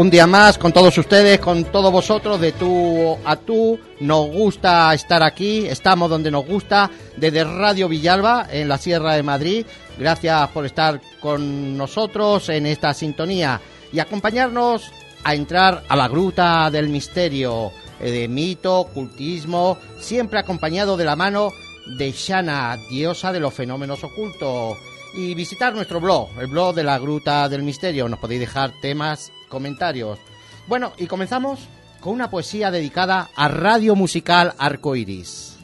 un día más con todos ustedes, con todos vosotros, de tú a tú. Nos gusta estar aquí, estamos donde nos gusta, desde Radio Villalba, en la Sierra de Madrid. Gracias por estar con nosotros en esta sintonía y acompañarnos a entrar a la gruta del misterio, eh, de mito, cultismo, siempre acompañado de la mano de Shana, diosa de los fenómenos ocultos y visitar nuestro blog, el blog de la Gruta del Misterio. Nos podéis dejar temas, comentarios. Bueno, y comenzamos con una poesía dedicada a Radio Musical Arcoiris.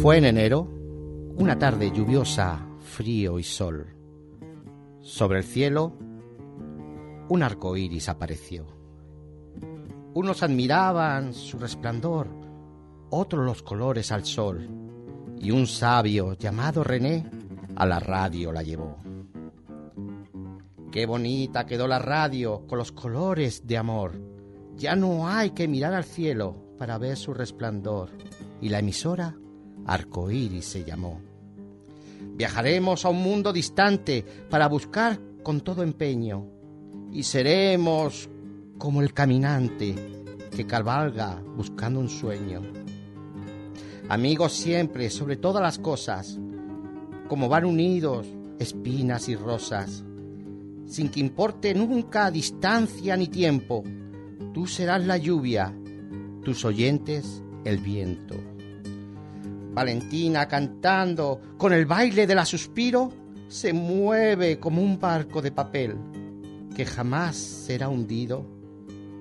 Fue en enero, una tarde lluviosa, frío y sol. Sobre el cielo, un arco iris apareció. Unos admiraban su resplandor, otros los colores al sol, y un sabio llamado René a la radio la llevó. Qué bonita quedó la radio con los colores de amor. Ya no hay que mirar al cielo para ver su resplandor. Y la emisora Arcoíris se llamó. Viajaremos a un mundo distante para buscar con todo empeño. Y seremos como el caminante que cabalga buscando un sueño. Amigos siempre, sobre todas las cosas, como van unidos espinas y rosas, sin que importe nunca distancia ni tiempo, tú serás la lluvia, tus oyentes el viento. Valentina cantando con el baile de la suspiro, se mueve como un barco de papel que jamás será hundido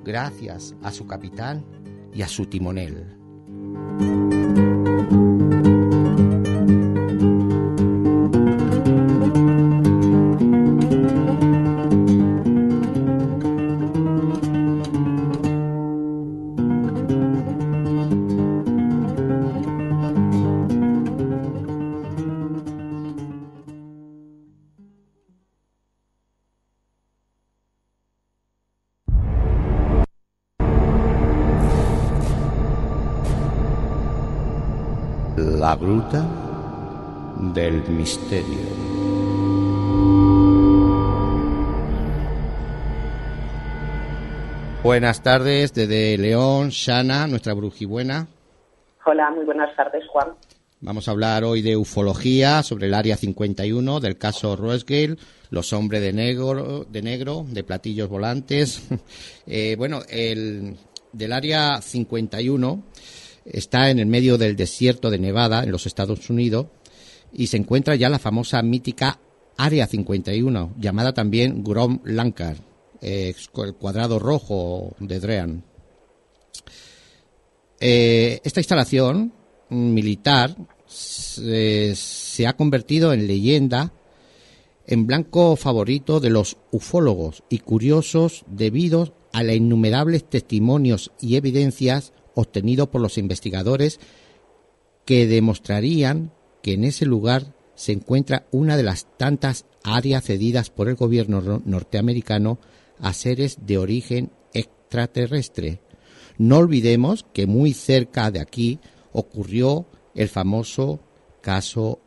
gracias a su capitán y a su timonel. La Gruta del Misterio. Buenas tardes desde León, Shana, nuestra brujibuena. Hola, muy buenas tardes, Juan. Vamos a hablar hoy de ufología sobre el área 51 del caso Rosgale, los hombres de negro, de negro, de platillos volantes. Eh, bueno, el del área 51 está en el medio del desierto de Nevada, en los Estados Unidos, y se encuentra ya la famosa mítica Área 51, llamada también Grom Lankar, el cuadrado rojo de Drean. Eh, esta instalación militar se, ha convertido en leyenda en blanco favorito de los ufólogos y curiosos debido a los innumerables testimonios y evidencias obtenido por los investigadores que demostrarían que en ese lugar se encuentra una de las tantas áreas cedidas por el gobierno norteamericano a seres de origen extraterrestre. No olvidemos que muy cerca de aquí ocurrió el famoso caso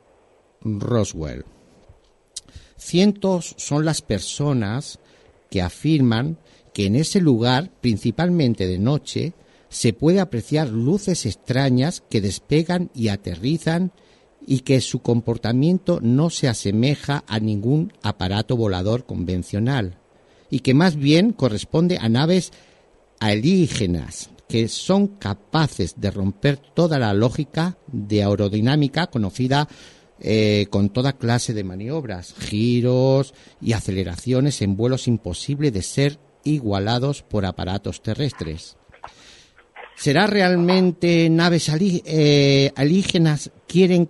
Roswell. Cientos son las personas que afirman que en ese lugar, principalmente de noche, se puede apreciar luces extrañas que despegan y aterrizan y que su comportamiento no se asemeja a ningún aparato volador convencional y que más bien corresponde a naves alienígenas que son capaces de romper toda la lógica de aerodinámica conocida eh, con toda clase de maniobras, giros y aceleraciones en vuelos imposibles de ser igualados por aparatos terrestres. ¿Será realmente naves eh, alígenas quieren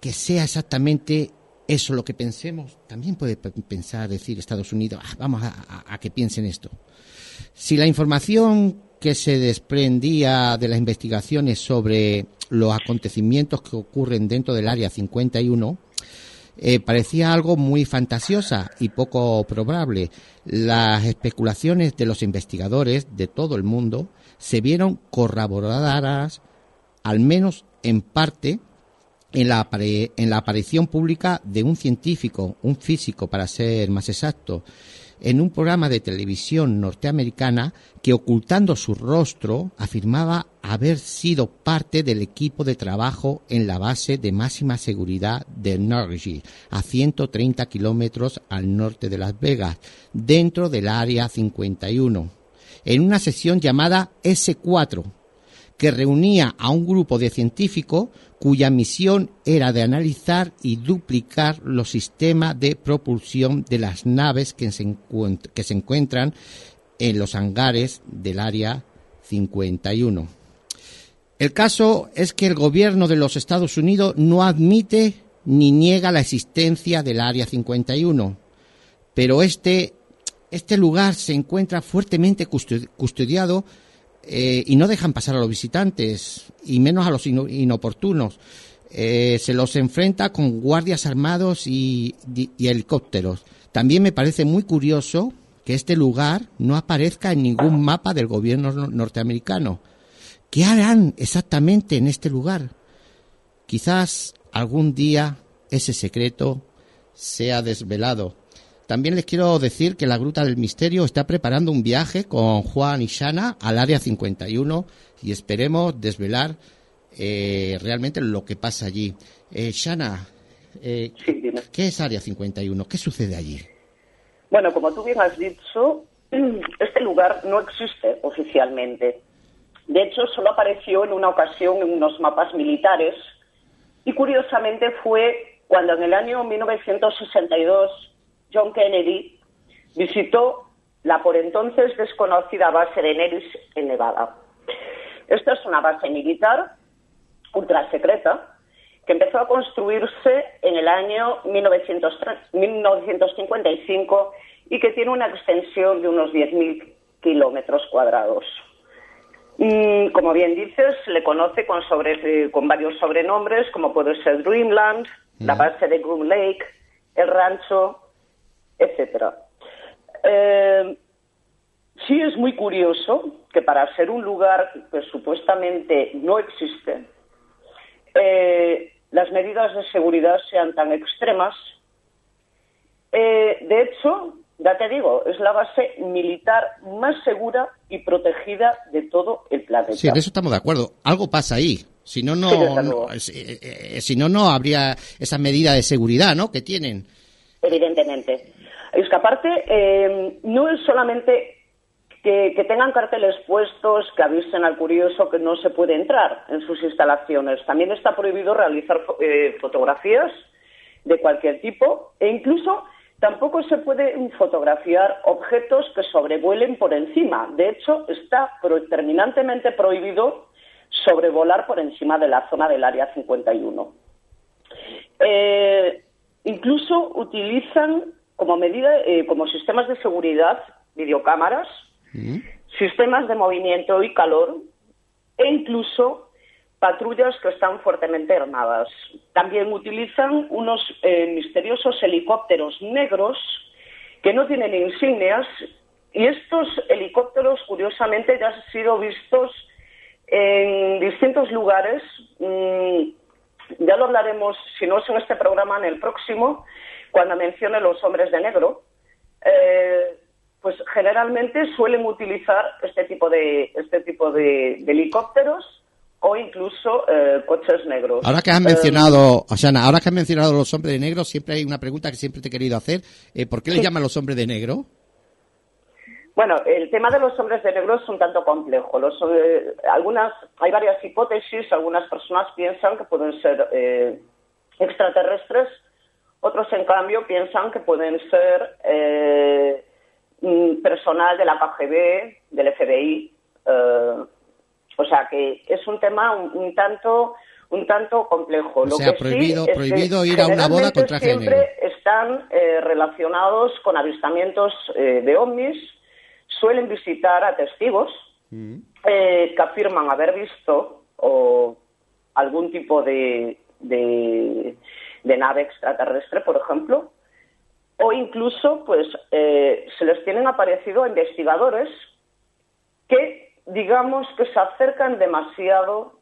que sea exactamente eso lo que pensemos? También puede pensar, decir Estados Unidos, ah, vamos a, que piensen esto. Si la información que se desprendía de las investigaciones sobre los acontecimientos que ocurren dentro del Área 51 eh, parecía algo muy fantasiosa y poco probable. Las especulaciones de los investigadores de todo el mundo se vieron corroboradas, al menos en parte, en la, en la aparición pública de un científico, un físico para ser más exacto, en un programa de televisión norteamericana que ocultando su rostro afirmaba haber sido parte del equipo de trabajo en la base de máxima seguridad de Norwich, a 130 kilómetros al norte de Las Vegas, dentro del Área 51, en una sesión llamada S4, que reunía a un grupo de científicos cuya misión era de analizar y duplicar los sistemas de propulsión de las naves que se, que se encuentran en los hangares del Área 51. El caso es que el gobierno de los Estados Unidos no admite ni niega la existencia del Área 51, pero este, este lugar se encuentra fuertemente custodiado eh, y no dejan pasar a los visitantes, y menos a los inoportunos. Eh, se los enfrenta con guardias armados y, helicópteros. También me parece muy curioso que este lugar no aparezca en ningún mapa del gobierno norteamericano. ¿Qué harán exactamente en este lugar? Quizás algún día ese secreto sea desvelado. También les quiero decir que la Gruta del Misterio está preparando un viaje con Juan y Shana al Área 51 y esperemos desvelar eh, realmente lo que pasa allí. Eh, Shana, eh, ¿qué es Área 51? ¿Qué sucede allí? Bueno, como tú bien has dicho, este lugar no existe oficialmente. De hecho, solo apareció en una ocasión en unos mapas militares y curiosamente fue cuando en el año 1962 John Kennedy visitó la por entonces desconocida base de Neris en Nevada. Esta es una base militar ultra secreta que empezó a construirse en el año 1955 y que tiene una extensión de unos 10.000 kilómetros cuadrados. como bien dices, le conoce con, eh, con varios sobrenombres, como puede ser Dreamland, la base de Groom Lake, el rancho etcétera. Eh, sí es muy curioso que para ser un lugar que supuestamente no existe, eh, las medidas de seguridad sean tan extremas. Eh, de hecho, ya te digo, es la base militar más segura y protegida de todo el planeta. Sí, en eso estamos de acuerdo. Algo pasa ahí. Si no, no, si no, no habría esa medida de seguridad, ¿no? Que tienen. Evidentemente. Es que aparte eh, no es solamente que, tengan carteles puestos que avisen al curioso que no se puede entrar en sus instalaciones. También está prohibido realizar eh, fotografías de cualquier tipo e incluso tampoco se pueden fotografiar objetos que sobrevuelen por encima. De hecho, está terminantemente prohibido sobrevolar por encima de la zona del área 51. Eh, incluso utilizan como medida, eh, como sistemas de seguridad, videocámaras, sistemas de movimiento y calor e incluso patrullas que están fuertemente armadas. También utilizan unos eh, misteriosos helicópteros negros que no tienen insignias y estos helicópteros, curiosamente, ya han sido vistos en distintos lugares. Mm, ya lo hablaremos, si no es en este programa, en el próximo, cuando mencione los hombres de negro, eh, pues generalmente suelen utilizar este tipo de, este tipo de, helicópteros o incluso eh, coches negros. Ahora que has mencionado, Osana, ahora que has mencionado los hombres de negro, siempre hay una pregunta que siempre te he querido hacer. Eh, ¿Por qué le llaman los hombres de negro? Bueno, el tema de los hombres de negro es un tanto complejo. Los, algunas, hay varias hipótesis. Algunas personas piensan que pueden ser extraterrestres otros, en cambio, piensan que pueden ser eh, personal de la KGB, del FBI. Eh, o sea que es un tema un, tanto un tanto complejo. O sea, prohibido, prohibido ir a una boda con traje siempre están eh, relacionados con avistamientos de ovnis, suelen visitar a testigos mm. que afirman haber visto o algún tipo de, de nave extraterrestre, por ejemplo, o incluso pues eh, se les tienen aparecido a investigadores que digamos que se acercan demasiado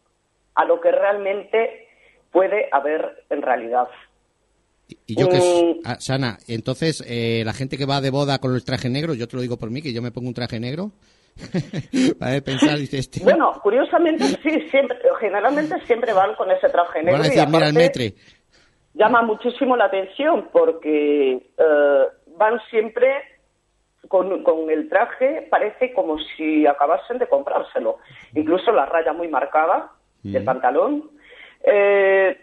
a lo que realmente puede haber en realidad. Y yo que, mm. ah, Sana, entonces eh, la gente que va de boda con el traje negro, yo te lo digo por mí, que yo me pongo un traje negro, para pensar, dice este. Bueno, curiosamente sí, siempre, generalmente siempre van con ese traje negro. mira el metre. Llama muchísimo la atención porque eh, van siempre con, con, el traje, parece como si acabasen de comprárselo. Incluso la raya muy marcada del pantalón. Eh,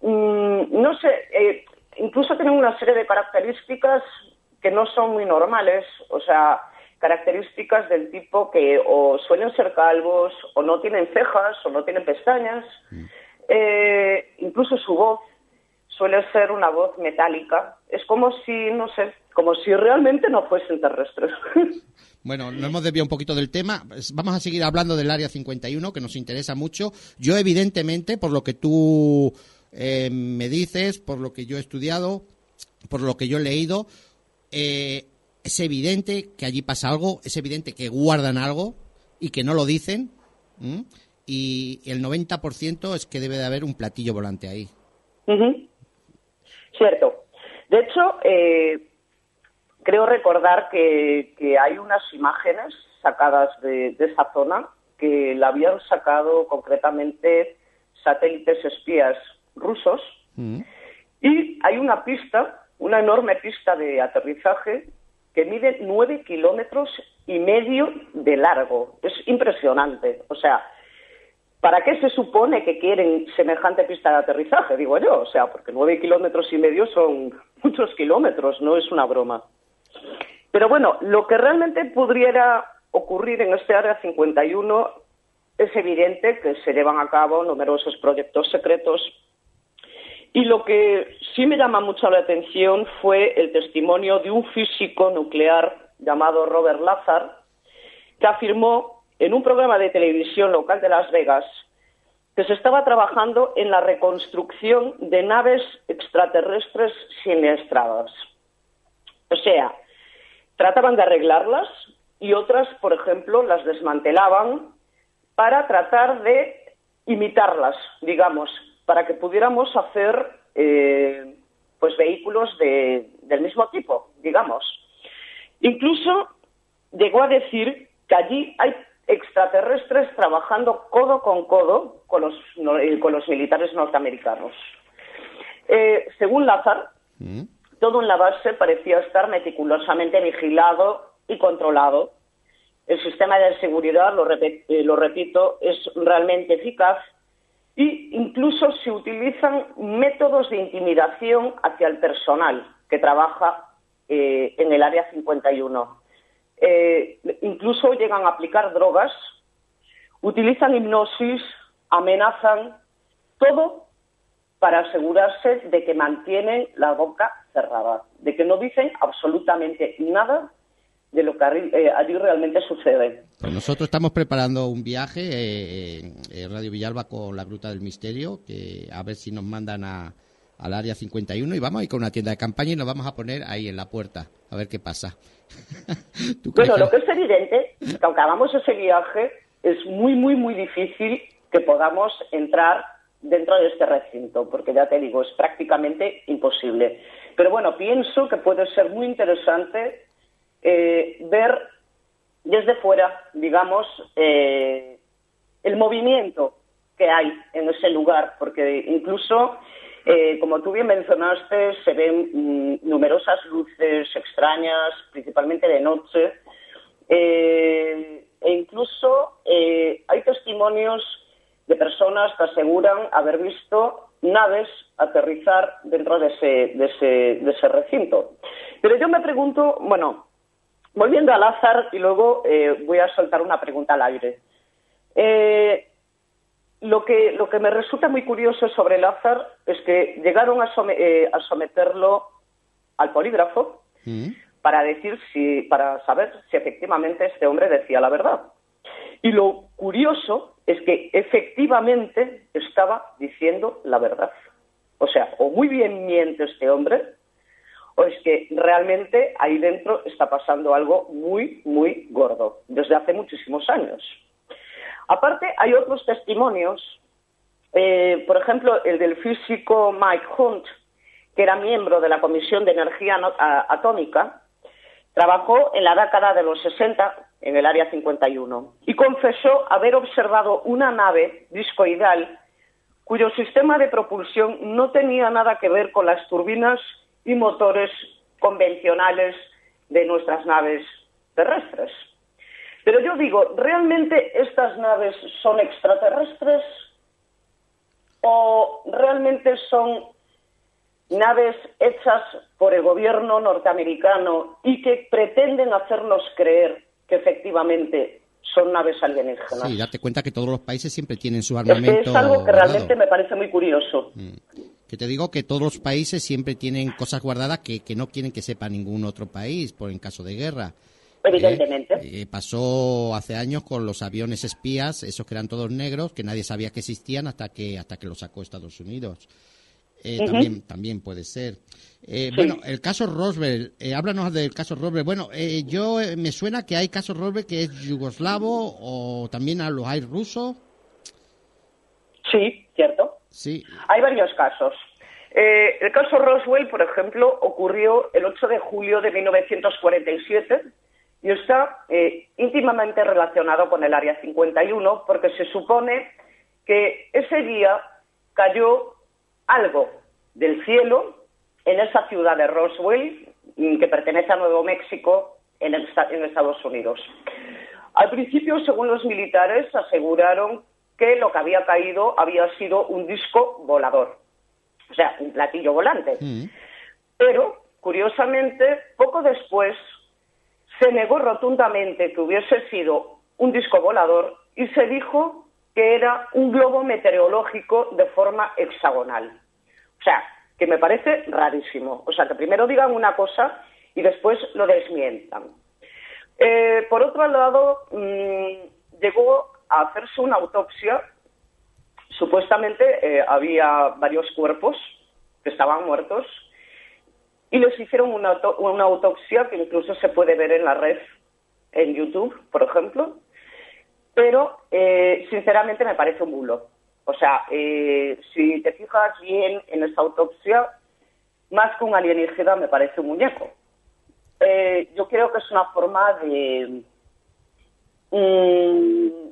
mm, no sé, eh, incluso tienen una serie de características que no son muy normales, o sea, características del tipo que o suelen ser calvos, o no tienen cejas, o no tienen pestañas. Mm. Eh, incluso su voz suele ser una voz metálica. Es como si, no sé, como si realmente no fuesen terrestres. Bueno, nos hemos desviado un poquito del tema. Vamos a seguir hablando del Área 51, que nos interesa mucho. Yo, evidentemente, por lo que tú eh, me dices, por lo que yo he estudiado, por lo que yo he leído, eh, es evidente que allí pasa algo, es evidente que guardan algo y que no lo dicen. Y el 90% es que debe de haber un platillo volante ahí. Cierto. De hecho, eh, creo recordar que, hay unas imágenes sacadas de, esa zona que la habían sacado concretamente satélites espías rusos. Mm. Y hay una pista, una enorme pista de aterrizaje que mide nueve kilómetros y medio de largo. Es impresionante. O sea, ¿Para qué se supone que quieren semejante pista de aterrizaje? Digo yo, o sea, porque nueve kilómetros y medio son muchos kilómetros, no es una broma. Pero bueno, lo que realmente pudiera ocurrir en este área 51 es evidente que se llevan a cabo numerosos proyectos secretos y lo que sí me llama mucho la atención fue el testimonio de un físico nuclear llamado Robert Lazar, que afirmó en un programa de televisión local de Las Vegas que se estaba trabajando en la reconstrucción de naves extraterrestres siniestradas. O sea, trataban de arreglarlas y otras, por ejemplo, las desmantelaban para tratar de imitarlas, digamos, para que pudiéramos hacer eh, pues vehículos del mismo tipo, digamos. Incluso llegó a decir que allí hay extraterrestres trabajando codo con codo con los, eh, con los militares norteamericanos. Eh, según Lazar, mm. todo en la base parecía estar meticulosamente vigilado y controlado. El sistema de seguridad, lo, eh, lo repito, es realmente eficaz e incluso se utilizan métodos de intimidación hacia el personal que trabaja en el Área 51. Eh, incluso llegan a aplicar drogas, utilizan hipnosis, amenazan, todo para asegurarse de que mantienen la boca cerrada, de que no dicen absolutamente nada de lo que eh, allí realmente sucede. Pues nosotros estamos preparando un viaje, eh, en Radio Villalba con la Gruta del Misterio, que a ver si nos mandan a, al área 51 y vamos a ir con una tienda de campaña y nos vamos a poner ahí en la puerta, a ver qué pasa. bueno, lo que es evidente, que aunque hagamos ese viaje, es muy, muy, muy difícil que podamos entrar dentro de este recinto, porque ya te digo, es prácticamente imposible. Pero bueno, pienso que puede ser muy interesante eh, ver desde fuera, digamos, eh, el movimiento que hay en ese lugar, porque incluso eh, como tú bien mencionaste, se ven mm, numerosas luces extrañas, principalmente de noche, eh, e incluso eh, hay testimonios de personas que aseguran haber visto naves aterrizar dentro de ese, de ese, de ese recinto. Pero yo me pregunto, bueno, volviendo al azar y luego voy a soltar una pregunta al aire. Lo que, lo que me resulta muy curioso sobre el azar es que llegaron a, eh, someterlo al polígrafo mm. para decir si, para saber si efectivamente este hombre decía la verdad. Y lo curioso es que efectivamente estaba diciendo la verdad. O sea, o muy bien miente este hombre, o es que realmente ahí dentro está pasando algo muy, muy gordo, desde hace muchísimos años. Aparte, hay otros testimonios Eh, por ejemplo, el del físico Mike Hunt, que era miembro de la Comisión de Energía Atómica, trabajó en la década de los 60 en el Área 51 y confesó haber observado una nave discoidal cuyo sistema de propulsión no tenía nada que ver con las turbinas y motores convencionales de nuestras naves terrestres. Pero yo digo, ¿realmente estas naves son extraterrestres o realmente son naves hechas por el gobierno norteamericano y que pretenden hacernos creer que efectivamente son naves alienígenas. Sí, date cuenta que todos los países siempre tienen su armamento. Es, es algo que realmente me parece muy curioso. Mm. Que te digo que todos los países siempre tienen cosas guardadas que, que no quieren que sepa ningún otro país, por en caso de guerra. Evidentemente. Eh, pasó hace años con los aviones espías, esos que eran todos negros, que nadie sabía que existían hasta que hasta que los sacó Estados Unidos. Eh, también, también puede ser. Eh, bueno, el caso Roswell, eh, háblanos del caso Roswell. Bueno, eh, yo me suena que hay caso Roswell que es yugoslavo o también a los hay ruso. Sí, cierto. Sí. Hay varios casos. el caso Roswell, por ejemplo, ocurrió el 8 de julio de 1947 y está íntimamente relacionado con el Área 51 porque se supone que ese día cayó algo del cielo en esa ciudad de Roswell, mm, que pertenece a Nuevo México, en, Estados Unidos. Al principio, según los militares, aseguraron que lo que había caído había sido un disco volador, o sea, un platillo volante. Mm. Pero, curiosamente, poco después se negó rotundamente que hubiese sido un disco volador y se dijo que era un globo meteorológico de forma hexagonal. O sea, que me parece rarísimo. O sea, que primero digan una cosa y después lo desmientan. Eh, por otro lado, mm, llegó a hacerse una autopsia. Supuestamente eh, había varios cuerpos que estaban muertos y les hicieron una, autopsia que incluso se puede ver en la red, en YouTube, por ejemplo. Pero, eh, sinceramente, me parece un bulo. O sea, eh, si te fijas bien en esta autopsia, más que un alienígena me parece un muñeco. Eh, yo creo que es una forma de... Mm,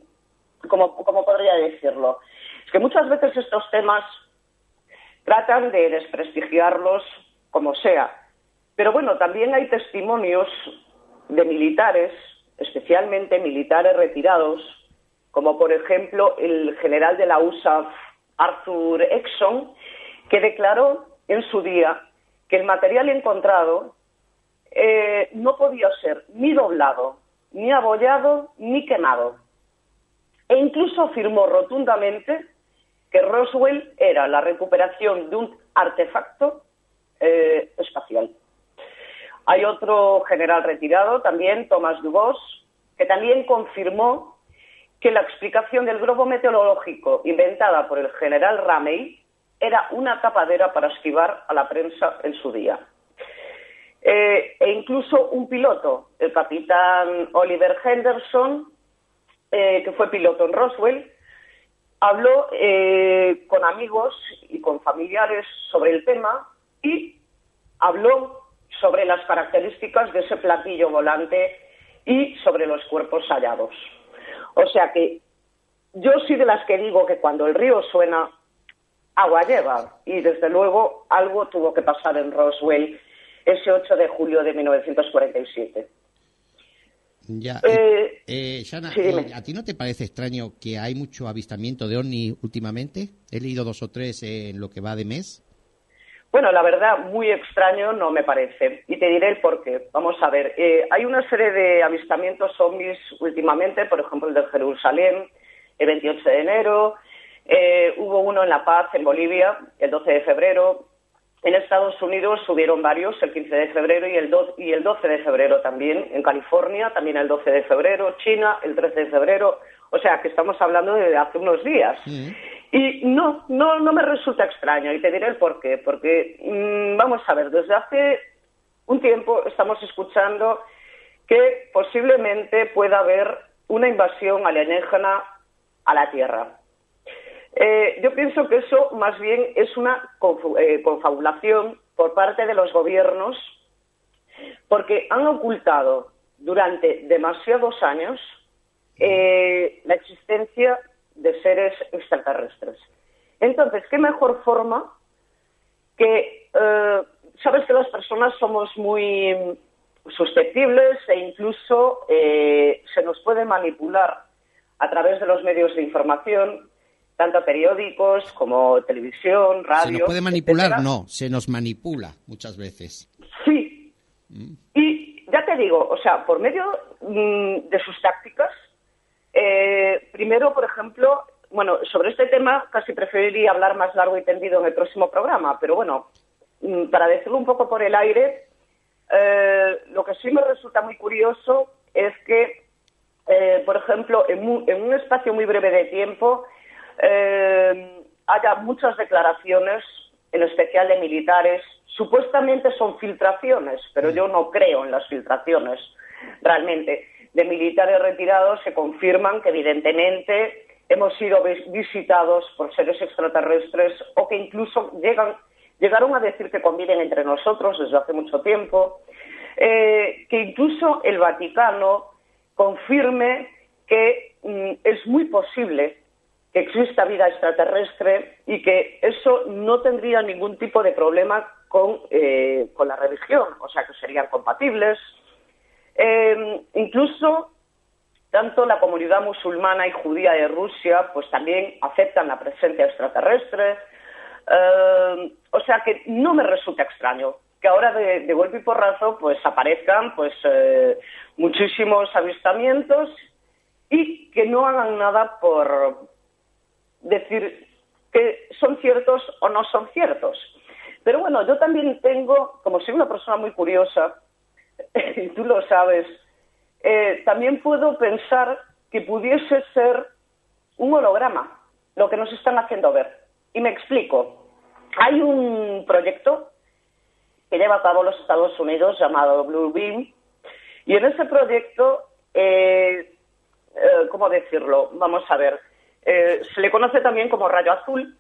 como, podría decirlo? Es que muchas veces estos temas tratan de desprestigiarlos como sea. Pero bueno, también hay testimonios de militares, especialmente militares retirados, como por ejemplo el general de la USA, Arthur Exxon, que declaró en su día que el material encontrado eh, no podía ser ni doblado, ni abollado, ni quemado. E incluso afirmó rotundamente que Roswell era la recuperación de un artefacto eh, espacial. Hay otro general retirado, también Thomas Dubos, que también confirmó que la explicación del globo meteorológico inventada por el general Ramey era una tapadera para esquivar a la prensa en su día. Eh, e incluso un piloto, el capitán Oliver Henderson, eh, que fue piloto en Roswell, habló con amigos y con familiares sobre el tema y habló sobre las características de ese platillo volante y sobre los cuerpos hallados. O sea que yo soy de las que digo que cuando el río suena, agua lleva. Y desde luego algo tuvo que pasar en Roswell ese 8 de julio de 1947. Ya, eh, eh, eh, ¿a ti no te parece extraño que hay mucho avistamiento de ovni últimamente? He leído dos o tres en lo que va de mes. Bueno, la verdad, muy extraño no me parece. Y te diré el por qué. Vamos a ver. Eh, hay una serie de avistamientos ovnis últimamente, por ejemplo, el de Jerusalén, el 28 de enero. Eh, hubo uno en La Paz, en Bolivia, el 12 de febrero. En Estados Unidos subieron varios, el 15 de febrero y el, y el 12 de febrero también. En California, también el 12 de febrero. China, el 13 de febrero. O sea, que estamos hablando de hace unos días. Y no, no, no me resulta extraño y te diré el por qué. Porque, mm, vamos a ver, desde hace un tiempo estamos escuchando que posiblemente pueda haber una invasión alienígena a la Tierra. Eh, yo pienso que eso más bien es una eh, confabulación por parte de los gobiernos porque han ocultado durante demasiados años eh, la existencia de seres extraterrestres. Entonces, ¿qué mejor forma que, sabes que las personas somos muy susceptibles e incluso se nos puede manipular a través de los medios de información tanto periódicos como televisión, radio. ¿Se nos puede manipular? No, se nos manipula muchas veces. Sí. Mm. Y ya te digo, o sea, por medio mm, de sus tácticas, eh, primero, por ejemplo, bueno, sobre este tema casi preferiría hablar más largo y tendido en el próximo programa, pero bueno, mm, para decirlo un poco por el aire, eh, lo que sí me resulta muy curioso es que, eh, por ejemplo, en un espacio muy breve de tiempo, eh, haya muchas declaraciones, en especial de militares. Supuestamente son filtraciones, pero yo no creo en las filtraciones realmente. De militares retirados se confirman que evidentemente hemos sido visitados por seres extraterrestres o que incluso llegan, llegaron a decir que conviven entre nosotros desde hace mucho tiempo, eh, que incluso el Vaticano confirme que mm, es muy posible que exista vida extraterrestre y que eso no tendría ningún tipo de problema con, eh, con la religión, o sea que serían compatibles. Em, incluso tanto la comunidad musulmana y judía de Rusia pues también aceptan la presencia extraterrestre. Em, o sea que no me resulta extraño que ahora de, golpe y porrazo pues aparezcan pues eh, muchísimos avistamientos y que no hagan nada por, decir que son ciertos o no son ciertos. Pero bueno, yo también tengo, como soy una persona muy curiosa, tú lo sabes, eh, también puedo pensar que pudiese ser un holograma, lo que nos están haciendo ver. Y me explico. Hay un proyecto que lleva a cabo los Estados Unidos llamado Blue Beam, y en ese proyecto, eh, eh, ¿cómo decirlo? Vamos a ver. Eh, se le conoce también como rayo azul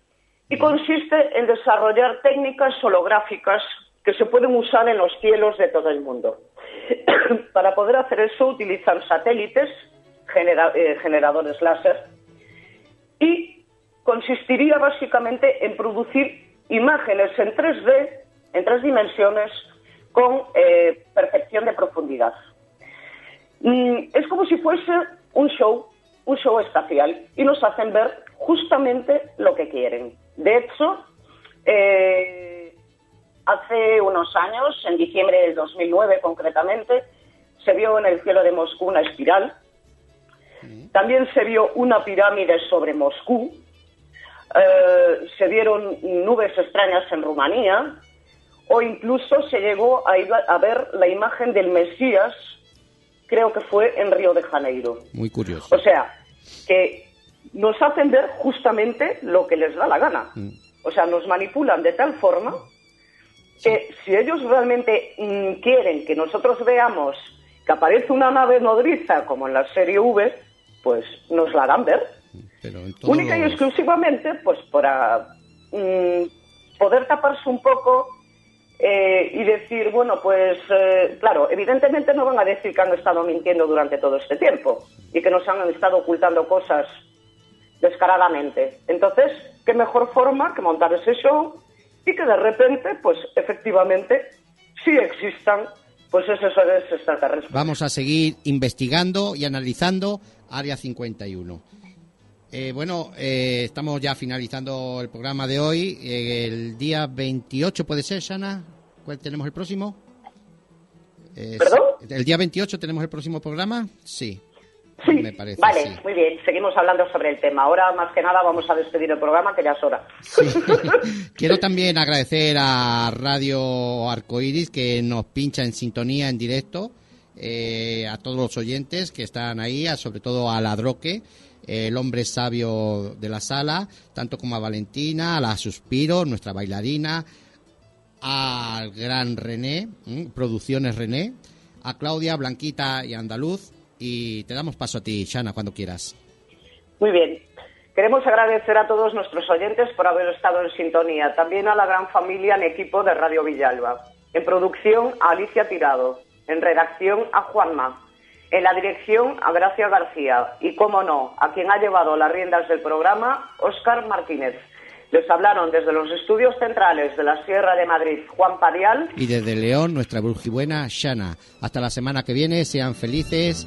y consiste en desarrollar técnicas holográficas que se pueden usar en los cielos de todo el mundo. Para poder hacer eso utilizan satélites, eh, generadores láser, y consistiría básicamente en producir imágenes en 3D, en tres dimensiones, con eh, perfección de profundidad. Mm, es como si fuese un show un show espacial y nos hacen ver justamente lo que quieren. De hecho, eh, hace unos años, en diciembre del 2009 concretamente, se vio en el cielo de Moscú una espiral. También se vio una pirámide sobre Moscú. Eh, se vieron nubes extrañas en Rumanía. O incluso se llegó a, ir a ver la imagen del Mesías creo que fue en Río de Janeiro. Muy curioso. O sea, que nos hacen ver justamente lo que les da la gana. Mm. O sea, nos manipulan de tal forma que si ellos realmente mm, quieren que nosotros veamos que aparece una nave nodriza como en la serie V, pues nos la harán ver. Única y exclusivamente, pues para mm, poder taparse un poco eh, y decir, bueno, pues eh, claro, evidentemente no van a decir que han estado mintiendo durante todo este tiempo y que nos han estado ocultando cosas descaradamente. Entonces, ¿qué mejor forma que montar ese show y que de repente, pues efectivamente, sí existan pues esos seres extraterrestres? Vamos a seguir investigando y analizando Área 51. Eh, bueno, eh, estamos ya finalizando el programa de hoy. Eh, el día 28 puede ser, Shana. ¿Cuál tenemos el próximo? ¿Perdón? ¿El día 28 tenemos el próximo programa? Sí. Sí, me parece, vale, muy bien. Seguimos hablando sobre el tema. Ahora, más que nada, vamos a despedir el programa, que ya es hora. Quiero también agradecer a Radio Arcoiris, que nos pincha en sintonía en directo, a todos los oyentes que están ahí, sobre todo a Ladroque el hombre sabio de la sala, tanto como a Valentina, a la Suspiro, nuestra bailarina, al gran René, Producciones René, a Claudia, Blanquita y Andaluz. Y te damos paso a ti, Shana, cuando quieras. Muy bien. Queremos agradecer a todos nuestros oyentes por haber estado en sintonía, también a la gran familia en equipo de Radio Villalba. En producción a Alicia Tirado, en redacción a Juanma, en la dirección a Gracia García y, como no, a quien ha llevado las riendas del programa, Óscar Martínez. Les hablaron desde los estudios centrales de la Sierra de Madrid Juan Parial y desde León nuestra brujibuena Shana. Hasta la semana que viene, sean felices.